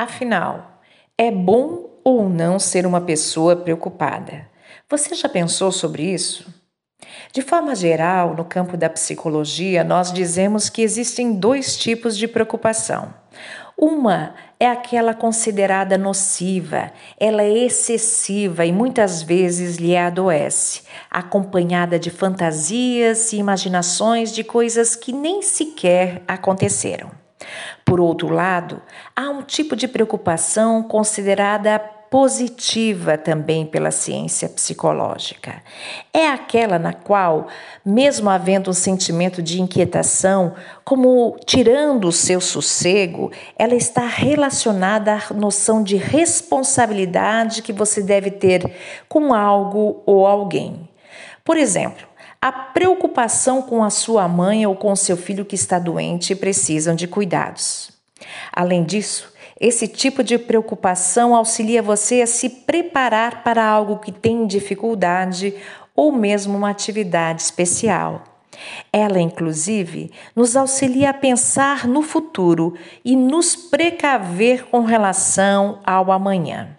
Afinal, é bom ou não ser uma pessoa preocupada? Você já pensou sobre isso? De forma geral, no campo da psicologia, nós dizemos que existem dois tipos de preocupação. Uma é aquela considerada nociva, ela é excessiva e muitas vezes lhe adoece, acompanhada de fantasias e imaginações de coisas que nem sequer aconteceram. Por outro lado, há um tipo de preocupação considerada positiva também pela ciência psicológica. É aquela na qual, mesmo havendo um sentimento de inquietação, como tirando o seu sossego, ela está relacionada à noção de responsabilidade que você deve ter com algo ou alguém. Por exemplo, a preocupação com a sua mãe ou com seu filho que está doente e precisam de cuidados. Além disso, esse tipo de preocupação auxilia você a se preparar para algo que tem dificuldade ou mesmo uma atividade especial. Ela, inclusive, nos auxilia a pensar no futuro e nos precaver com relação ao amanhã.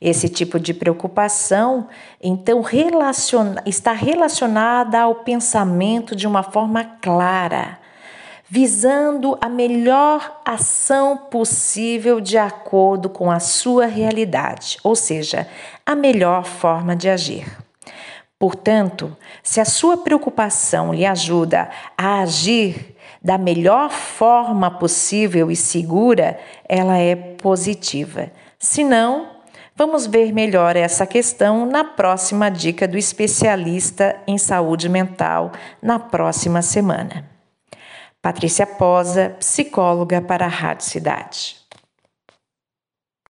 Esse tipo de preocupação, então, relaciona, está relacionada ao pensamento de uma forma clara, visando a melhor ação possível de acordo com a sua realidade, ou seja, a melhor forma de agir. Portanto, se a sua preocupação lhe ajuda a agir da melhor forma possível e segura, ela é positiva. Se não, vamos ver melhor essa questão na próxima dica do especialista em saúde mental na próxima semana. Patrícia Posa, psicóloga para a Rádio Cidade.